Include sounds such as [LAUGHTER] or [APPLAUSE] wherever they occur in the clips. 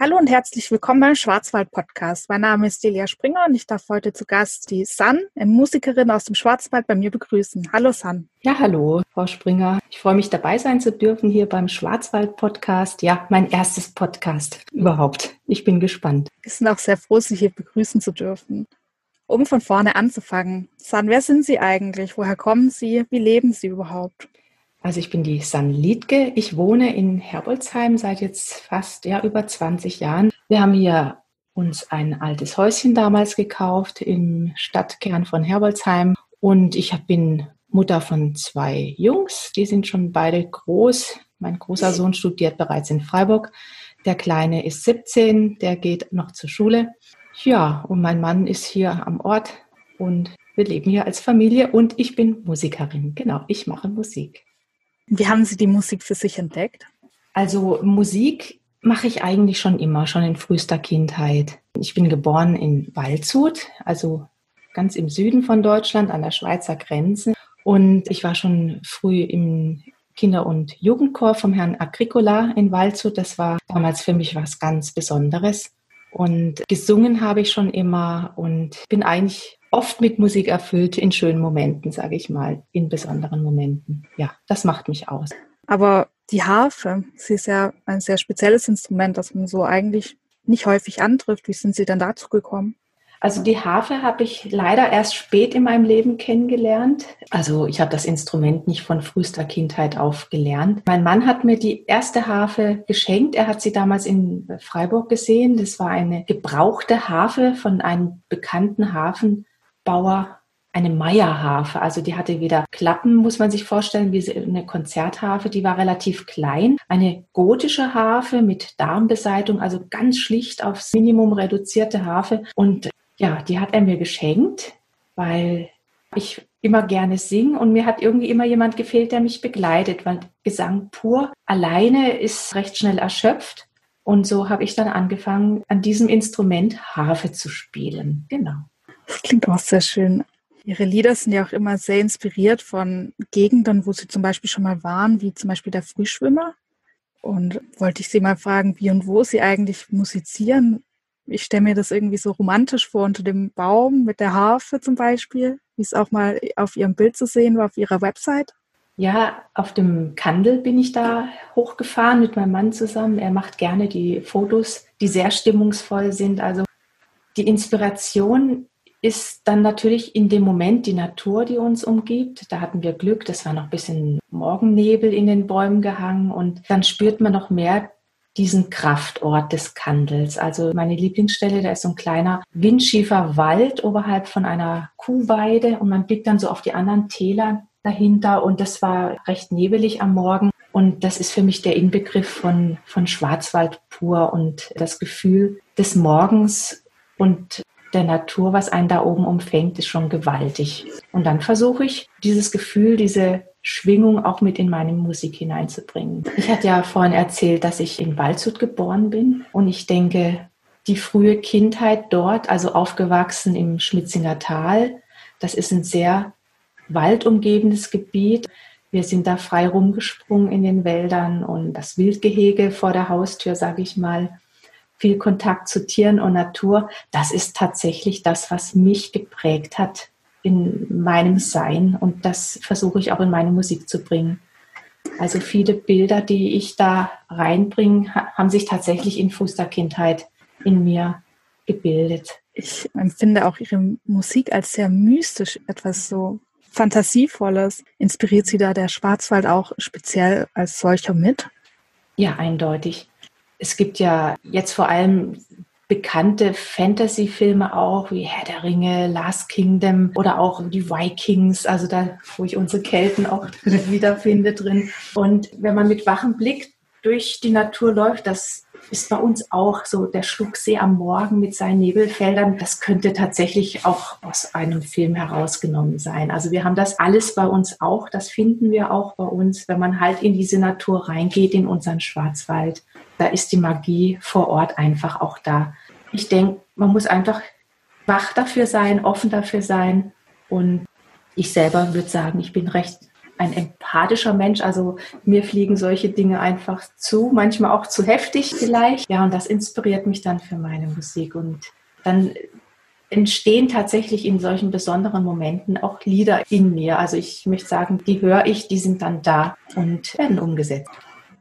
Hallo und herzlich willkommen beim Schwarzwald Podcast. Mein Name ist Delia Springer und ich darf heute zu Gast die San, eine Musikerin aus dem Schwarzwald, bei mir begrüßen. Hallo San. Ja, hallo, Frau Springer. Ich freue mich dabei sein zu dürfen hier beim Schwarzwald Podcast. Ja, mein erstes Podcast überhaupt. Ich bin gespannt. Wir sind auch sehr froh, Sie hier begrüßen zu dürfen. Um von vorne anzufangen, San, wer sind Sie eigentlich? Woher kommen Sie? Wie leben Sie überhaupt? Also ich bin die San Liedke. Ich wohne in Herbolzheim seit jetzt fast ja, über 20 Jahren. Wir haben hier uns ein altes Häuschen damals gekauft im Stadtkern von Herbolzheim. Und ich bin Mutter von zwei Jungs. Die sind schon beide groß. Mein großer Sohn studiert bereits in Freiburg. Der Kleine ist 17, der geht noch zur Schule. Ja, und mein Mann ist hier am Ort und wir leben hier als Familie und ich bin Musikerin. Genau, ich mache Musik. Wie haben Sie die Musik für sich entdeckt? Also Musik mache ich eigentlich schon immer, schon in frühester Kindheit. Ich bin geboren in Waldshut, also ganz im Süden von Deutschland an der Schweizer Grenze. Und ich war schon früh im Kinder- und Jugendchor vom Herrn Agricola in Waldshut. Das war damals für mich was ganz Besonderes. Und gesungen habe ich schon immer und bin eigentlich oft mit Musik erfüllt, in schönen Momenten, sage ich mal, in besonderen Momenten. Ja, das macht mich aus. Aber die Harfe, sie ist ja ein sehr spezielles Instrument, das man so eigentlich nicht häufig antrifft. Wie sind Sie denn dazu gekommen? Also die Harfe habe ich leider erst spät in meinem Leben kennengelernt. Also ich habe das Instrument nicht von frühester Kindheit auf gelernt. Mein Mann hat mir die erste Harfe geschenkt. Er hat sie damals in Freiburg gesehen. Das war eine gebrauchte Harfe von einem bekannten Hafen, Bauer eine Meierharfe. Also die hatte wieder Klappen, muss man sich vorstellen, wie eine Konzertharfe. Die war relativ klein. Eine gotische Harfe mit Darmbeseitung, also ganz schlicht aufs Minimum reduzierte Harfe. Und ja, die hat er mir geschenkt, weil ich immer gerne singe und mir hat irgendwie immer jemand gefehlt, der mich begleitet, weil Gesang pur alleine ist recht schnell erschöpft. Und so habe ich dann angefangen, an diesem Instrument Harfe zu spielen. Genau. Das klingt auch sehr schön. Ihre Lieder sind ja auch immer sehr inspiriert von Gegenden, wo Sie zum Beispiel schon mal waren, wie zum Beispiel der Frühschwimmer. Und wollte ich Sie mal fragen, wie und wo Sie eigentlich musizieren. Ich stelle mir das irgendwie so romantisch vor, unter dem Baum mit der Harfe zum Beispiel, wie es auch mal auf Ihrem Bild zu sehen war, auf Ihrer Website. Ja, auf dem Kandel bin ich da hochgefahren mit meinem Mann zusammen. Er macht gerne die Fotos, die sehr stimmungsvoll sind. Also die Inspiration ist dann natürlich in dem Moment die Natur, die uns umgibt. Da hatten wir Glück, das war noch ein bisschen Morgennebel in den Bäumen gehangen und dann spürt man noch mehr diesen Kraftort des Kandels. Also meine Lieblingsstelle, da ist so ein kleiner windschiefer Wald oberhalb von einer Kuhweide und man blickt dann so auf die anderen Täler dahinter und das war recht nebelig am Morgen. Und das ist für mich der Inbegriff von, von Schwarzwald pur und das Gefühl des Morgens und der Natur, was einen da oben umfängt, ist schon gewaltig. Und dann versuche ich, dieses Gefühl, diese Schwingung auch mit in meine Musik hineinzubringen. Ich hatte ja vorhin erzählt, dass ich in Waldshut geboren bin und ich denke, die frühe Kindheit dort, also aufgewachsen im Schmitzinger Tal, das ist ein sehr waldumgebendes Gebiet. Wir sind da frei rumgesprungen in den Wäldern und das Wildgehege vor der Haustür, sage ich mal, viel Kontakt zu Tieren und Natur, das ist tatsächlich das, was mich geprägt hat in meinem Sein. Und das versuche ich auch in meine Musik zu bringen. Also viele Bilder, die ich da reinbringe, haben sich tatsächlich in Fußterkindheit in mir gebildet. Ich empfinde auch Ihre Musik als sehr mystisch, etwas so Fantasievolles. Inspiriert Sie da der Schwarzwald auch speziell als solcher mit? Ja, eindeutig. Es gibt ja jetzt vor allem bekannte Fantasy-Filme auch, wie Herr der Ringe, Last Kingdom oder auch die Vikings, also da, wo ich unsere Kelten auch [LAUGHS] wiederfinde drin. Und wenn man mit wachem Blick durch die Natur läuft, das ist bei uns auch so der Schlucksee am Morgen mit seinen Nebelfeldern. Das könnte tatsächlich auch aus einem Film herausgenommen sein. Also wir haben das alles bei uns auch. Das finden wir auch bei uns, wenn man halt in diese Natur reingeht, in unseren Schwarzwald. Da ist die Magie vor Ort einfach auch da. Ich denke, man muss einfach wach dafür sein, offen dafür sein. Und ich selber würde sagen, ich bin recht ein empathischer Mensch. Also mir fliegen solche Dinge einfach zu, manchmal auch zu heftig vielleicht. Ja, und das inspiriert mich dann für meine Musik. Und dann entstehen tatsächlich in solchen besonderen Momenten auch Lieder in mir. Also ich möchte sagen, die höre ich, die sind dann da und werden umgesetzt.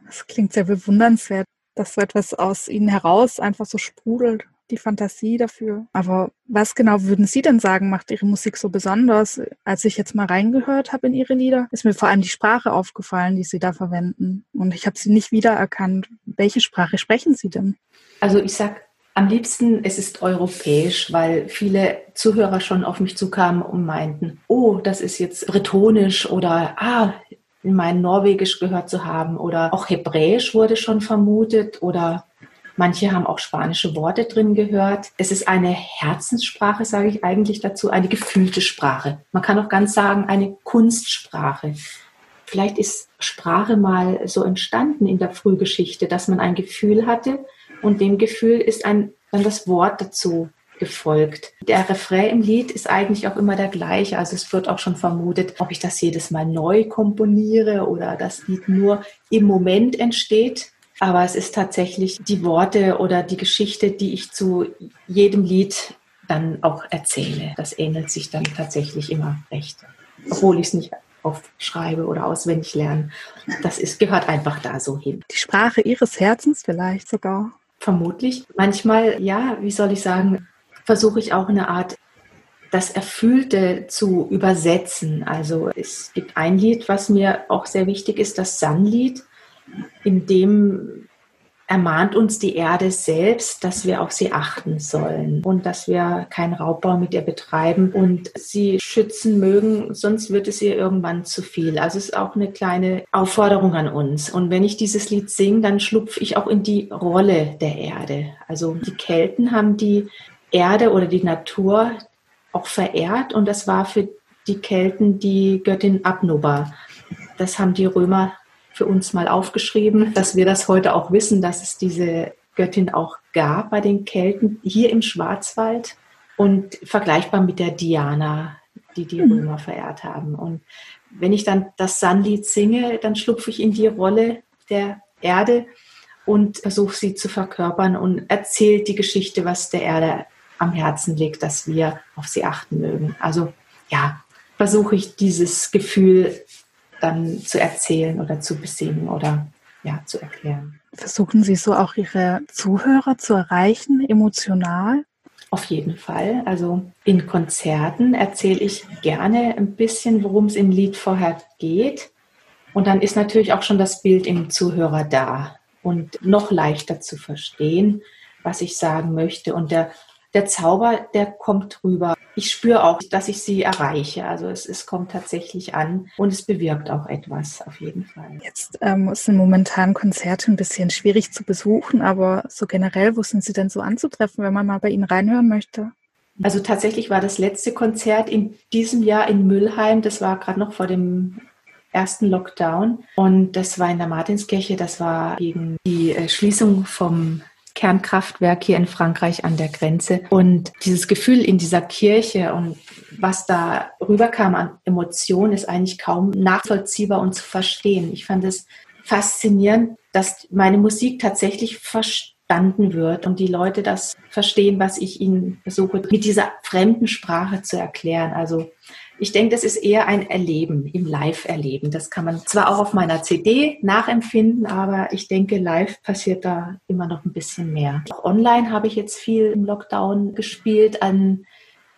Das klingt sehr bewundernswert, dass so etwas aus Ihnen heraus einfach so sprudelt, die Fantasie dafür. Aber was genau würden Sie denn sagen, macht Ihre Musik so besonders? Als ich jetzt mal reingehört habe in Ihre Lieder, ist mir vor allem die Sprache aufgefallen, die Sie da verwenden. Und ich habe sie nicht wiedererkannt. Welche Sprache sprechen Sie denn? Also ich sag am liebsten, es ist europäisch, weil viele Zuhörer schon auf mich zukamen und meinten, oh, das ist jetzt bretonisch oder ah, mein Norwegisch gehört zu haben oder auch Hebräisch wurde schon vermutet oder manche haben auch spanische Worte drin gehört. Es ist eine Herzenssprache, sage ich eigentlich dazu, eine gefühlte Sprache. Man kann auch ganz sagen, eine Kunstsprache. Vielleicht ist Sprache mal so entstanden in der Frühgeschichte, dass man ein Gefühl hatte und dem Gefühl ist ein, dann das Wort dazu gefolgt. Der Refrain im Lied ist eigentlich auch immer der gleiche. Also es wird auch schon vermutet, ob ich das jedes Mal neu komponiere oder das Lied nur im Moment entsteht. Aber es ist tatsächlich die Worte oder die Geschichte, die ich zu jedem Lied dann auch erzähle. Das ähnelt sich dann tatsächlich immer recht. Obwohl ich es nicht aufschreibe oder auswendig lerne. Das ist, gehört einfach da so hin. Die Sprache Ihres Herzens vielleicht sogar. Vermutlich. Manchmal, ja, wie soll ich sagen, versuche ich auch eine Art das Erfüllte zu übersetzen. Also es gibt ein Lied, was mir auch sehr wichtig ist, das Sun-Lied, in dem ermahnt uns die Erde selbst, dass wir auf sie achten sollen und dass wir keinen Raubbau mit ihr betreiben und sie schützen mögen, sonst wird es ihr irgendwann zu viel. Also es ist auch eine kleine Aufforderung an uns. Und wenn ich dieses Lied singe, dann schlupfe ich auch in die Rolle der Erde. Also die Kelten haben die Erde oder die Natur auch verehrt und das war für die Kelten die Göttin Abnoba. Das haben die Römer für uns mal aufgeschrieben, dass wir das heute auch wissen, dass es diese Göttin auch gab bei den Kelten hier im Schwarzwald und vergleichbar mit der Diana, die die mhm. Römer verehrt haben. Und wenn ich dann das Sunlied singe, dann schlupfe ich in die Rolle der Erde und versuche sie zu verkörpern und erzählt die Geschichte, was der Erde am Herzen liegt, dass wir auf sie achten mögen. Also ja, versuche ich dieses Gefühl dann zu erzählen oder zu besingen oder ja, zu erklären. Versuchen Sie so auch Ihre Zuhörer zu erreichen, emotional? Auf jeden Fall. Also in Konzerten erzähle ich gerne ein bisschen, worum es im Lied vorher geht. Und dann ist natürlich auch schon das Bild im Zuhörer da und noch leichter zu verstehen, was ich sagen möchte. Und der, der Zauber, der kommt rüber ich spüre auch, dass ich sie erreiche. Also es, es kommt tatsächlich an und es bewirkt auch etwas auf jeden Fall. Jetzt ähm, sind momentan Konzerte ein bisschen schwierig zu besuchen, aber so generell, wo sind Sie denn so anzutreffen, wenn man mal bei Ihnen reinhören möchte? Also tatsächlich war das letzte Konzert in diesem Jahr in Müllheim. Das war gerade noch vor dem ersten Lockdown. Und das war in der Martinskirche. Das war gegen die äh, Schließung vom Kernkraftwerk hier in Frankreich an der Grenze. Und dieses Gefühl in dieser Kirche und was da rüberkam an Emotionen, ist eigentlich kaum nachvollziehbar und zu verstehen. Ich fand es faszinierend, dass meine Musik tatsächlich verstanden wird und die Leute das verstehen, was ich ihnen versuche, mit dieser fremden Sprache zu erklären. Also ich denke, das ist eher ein Erleben, im Live-Erleben. Das kann man zwar auch auf meiner CD nachempfinden, aber ich denke, live passiert da immer noch ein bisschen mehr. Auch online habe ich jetzt viel im Lockdown gespielt an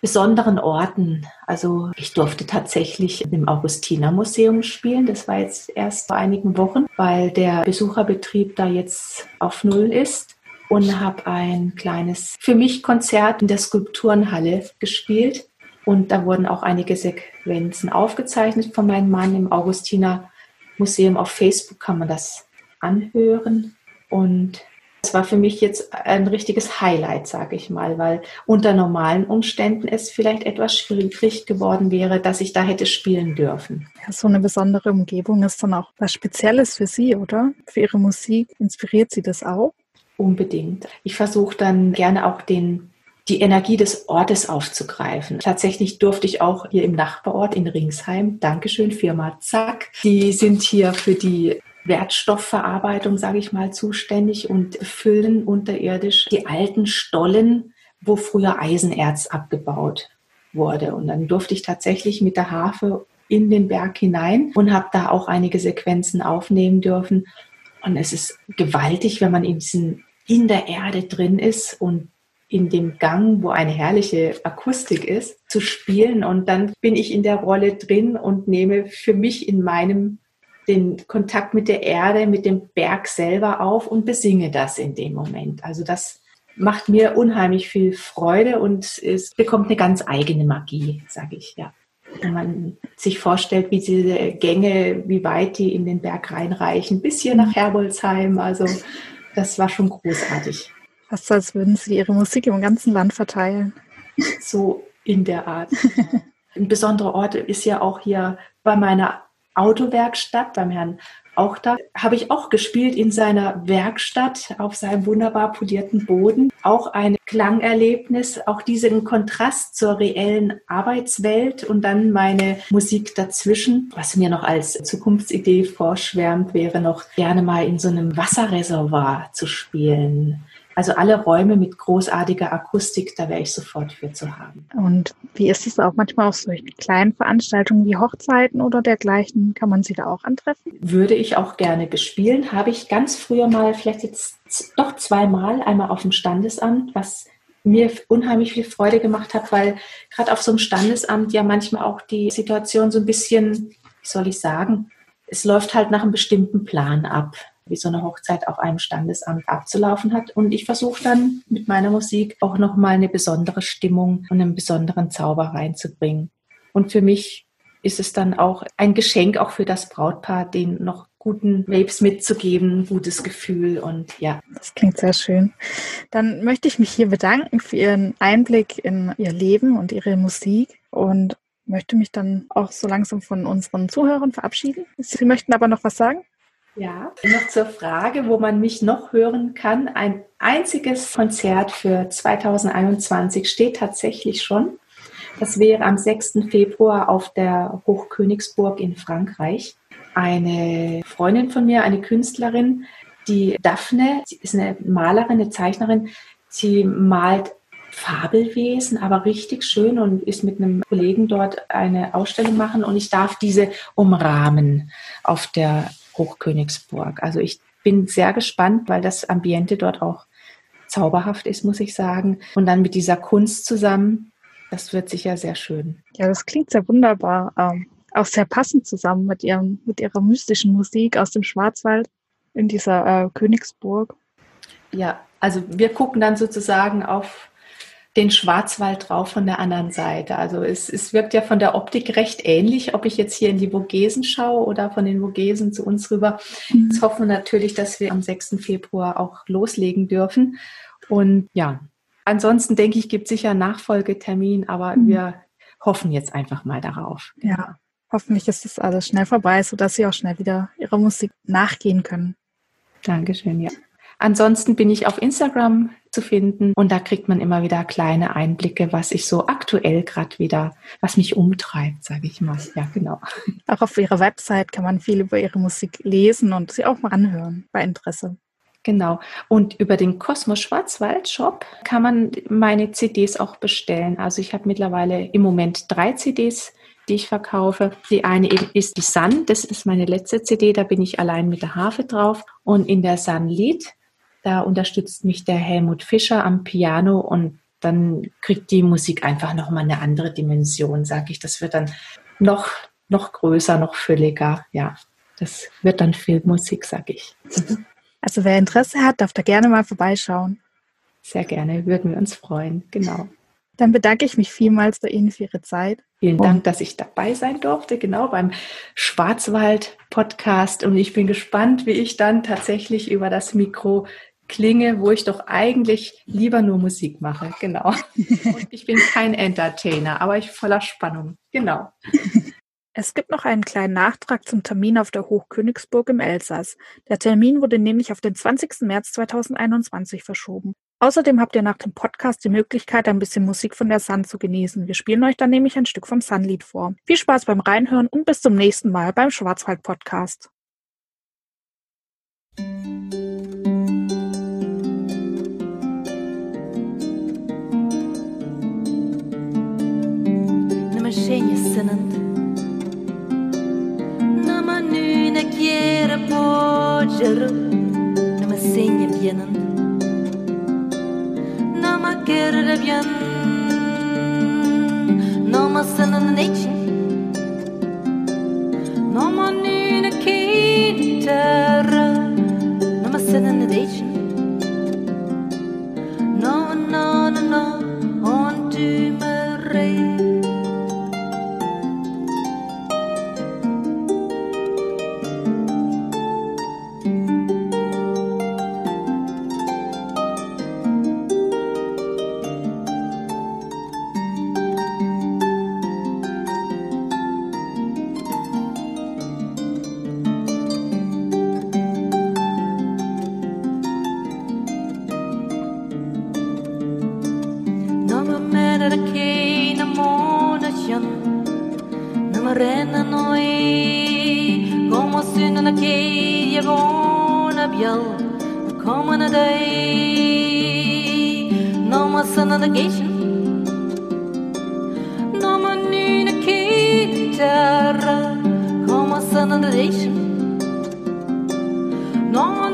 besonderen Orten. Also ich durfte tatsächlich im Augustiner Museum spielen. Das war jetzt erst vor einigen Wochen, weil der Besucherbetrieb da jetzt auf Null ist und habe ein kleines für mich Konzert in der Skulpturenhalle gespielt. Und da wurden auch einige Sequenzen aufgezeichnet von meinem Mann im Augustiner Museum. Auf Facebook kann man das anhören. Und es war für mich jetzt ein richtiges Highlight, sage ich mal, weil unter normalen Umständen es vielleicht etwas schwierig geworden wäre, dass ich da hätte spielen dürfen. Ja, so eine besondere Umgebung ist dann auch was Spezielles für Sie, oder? Für Ihre Musik inspiriert Sie das auch? Unbedingt. Ich versuche dann gerne auch den die Energie des Ortes aufzugreifen. Tatsächlich durfte ich auch hier im Nachbarort in Ringsheim, Dankeschön, Firma Zack, die sind hier für die Wertstoffverarbeitung, sage ich mal, zuständig und füllen unterirdisch die alten Stollen, wo früher Eisenerz abgebaut wurde. Und dann durfte ich tatsächlich mit der Harfe in den Berg hinein und habe da auch einige Sequenzen aufnehmen dürfen. Und es ist gewaltig, wenn man in, diesen, in der Erde drin ist und in dem Gang, wo eine herrliche Akustik ist, zu spielen. Und dann bin ich in der Rolle drin und nehme für mich in meinem den Kontakt mit der Erde, mit dem Berg selber auf und besinge das in dem Moment. Also das macht mir unheimlich viel Freude und es bekommt eine ganz eigene Magie, sage ich, ja. Wenn man sich vorstellt, wie diese Gänge, wie weit die in den Berg reinreichen, bis hier nach Herbolzheim. Also das war schon großartig. Fast als würden Sie Ihre Musik im ganzen Land verteilen. [LAUGHS] So in der Art. Ein besonderer Ort ist ja auch hier bei meiner Autowerkstatt beim Herrn auch da habe ich auch gespielt in seiner Werkstatt auf seinem wunderbar polierten Boden. Auch ein Klangerlebnis, auch diesen Kontrast zur reellen Arbeitswelt und dann meine Musik dazwischen. Was mir noch als Zukunftsidee vorschwärmt, wäre noch gerne mal in so einem Wasserreservoir zu spielen. Also alle Räume mit großartiger Akustik, da wäre ich sofort für zu haben. Und wie ist es auch manchmal auf solchen kleinen Veranstaltungen wie Hochzeiten oder dergleichen? Kann man sie da auch antreffen? Würde ich auch gerne bespielen. Habe ich ganz früher mal, vielleicht jetzt doch zweimal, einmal auf dem Standesamt, was mir unheimlich viel Freude gemacht hat, weil gerade auf so einem Standesamt ja manchmal auch die Situation so ein bisschen, wie soll ich sagen, es läuft halt nach einem bestimmten Plan ab wie so eine Hochzeit auf einem Standesamt abzulaufen hat. Und ich versuche dann mit meiner Musik auch nochmal eine besondere Stimmung und einen besonderen Zauber reinzubringen. Und für mich ist es dann auch ein Geschenk auch für das Brautpaar, den noch guten Vapes mitzugeben, gutes Gefühl und ja. Das klingt sehr schön. Dann möchte ich mich hier bedanken für Ihren Einblick in Ihr Leben und Ihre Musik und möchte mich dann auch so langsam von unseren Zuhörern verabschieden. Sie möchten aber noch was sagen? Ja, noch zur Frage, wo man mich noch hören kann. Ein einziges Konzert für 2021 steht tatsächlich schon. Das wäre am 6. Februar auf der Hochkönigsburg in Frankreich. Eine Freundin von mir, eine Künstlerin, die Daphne, sie ist eine Malerin, eine Zeichnerin. Sie malt Fabelwesen, aber richtig schön und ist mit einem Kollegen dort eine Ausstellung machen und ich darf diese umrahmen auf der Hochkönigsburg. Also ich bin sehr gespannt, weil das Ambiente dort auch zauberhaft ist, muss ich sagen. Und dann mit dieser Kunst zusammen, das wird sicher sehr schön. Ja, das klingt sehr wunderbar. Ähm, auch sehr passend zusammen mit, ihrem, mit ihrer mystischen Musik aus dem Schwarzwald in dieser äh, Königsburg. Ja, also wir gucken dann sozusagen auf den Schwarzwald drauf von der anderen Seite. Also es, es wirkt ja von der Optik recht ähnlich, ob ich jetzt hier in die Vogesen schaue oder von den Vogesen zu uns rüber. Mhm. Jetzt hoffen wir natürlich, dass wir am 6. Februar auch loslegen dürfen. Und ja, ansonsten denke ich, gibt sicher einen Nachfolgetermin, aber mhm. wir hoffen jetzt einfach mal darauf. Ja, hoffentlich ist das alles schnell vorbei, sodass Sie auch schnell wieder Ihrer Musik nachgehen können. Dankeschön, ja. Ansonsten bin ich auf Instagram zu finden und da kriegt man immer wieder kleine Einblicke, was ich so aktuell gerade wieder, was mich umtreibt, sage ich mal. Ja, genau. Auch auf Ihrer Website kann man viel über Ihre Musik lesen und sie auch mal anhören bei Interesse. Genau. Und über den Kosmos Schwarzwald Shop kann man meine CDs auch bestellen. Also ich habe mittlerweile im Moment drei CDs die ich verkaufe. Die eine ist die Sun, das ist meine letzte CD, da bin ich allein mit der Harfe drauf. Und in der Sun Lied da unterstützt mich der Helmut Fischer am Piano und dann kriegt die Musik einfach nochmal eine andere Dimension, sage ich. Das wird dann noch, noch größer, noch fülliger. Ja, das wird dann Filmmusik, sage ich. Also wer Interesse hat, darf da gerne mal vorbeischauen. Sehr gerne, würden wir uns freuen, genau. Dann bedanke ich mich vielmals bei Ihnen für Ihre Zeit. Vielen Dank, dass ich dabei sein durfte, genau beim Schwarzwald-Podcast. Und ich bin gespannt, wie ich dann tatsächlich über das Mikro klinge, wo ich doch eigentlich lieber nur Musik mache. Genau. Und ich bin kein Entertainer, aber ich voller Spannung. Genau. Es gibt noch einen kleinen Nachtrag zum Termin auf der Hochkönigsburg im Elsass. Der Termin wurde nämlich auf den 20. März 2021 verschoben. Außerdem habt ihr nach dem Podcast die Möglichkeit, ein bisschen Musik von der Sun zu genießen. Wir spielen euch dann nämlich ein Stück vom Sun-Lied vor. Viel Spaß beim Reinhören und bis zum nächsten Mal beim Schwarzwald-Podcast. Machine innocent Nama nuna chiera poggiaru Nama segna bianan Nama kerra bian Nama sanın için Nama nuna kitab day no more sun on the gate no more noon a kitara come on sun on no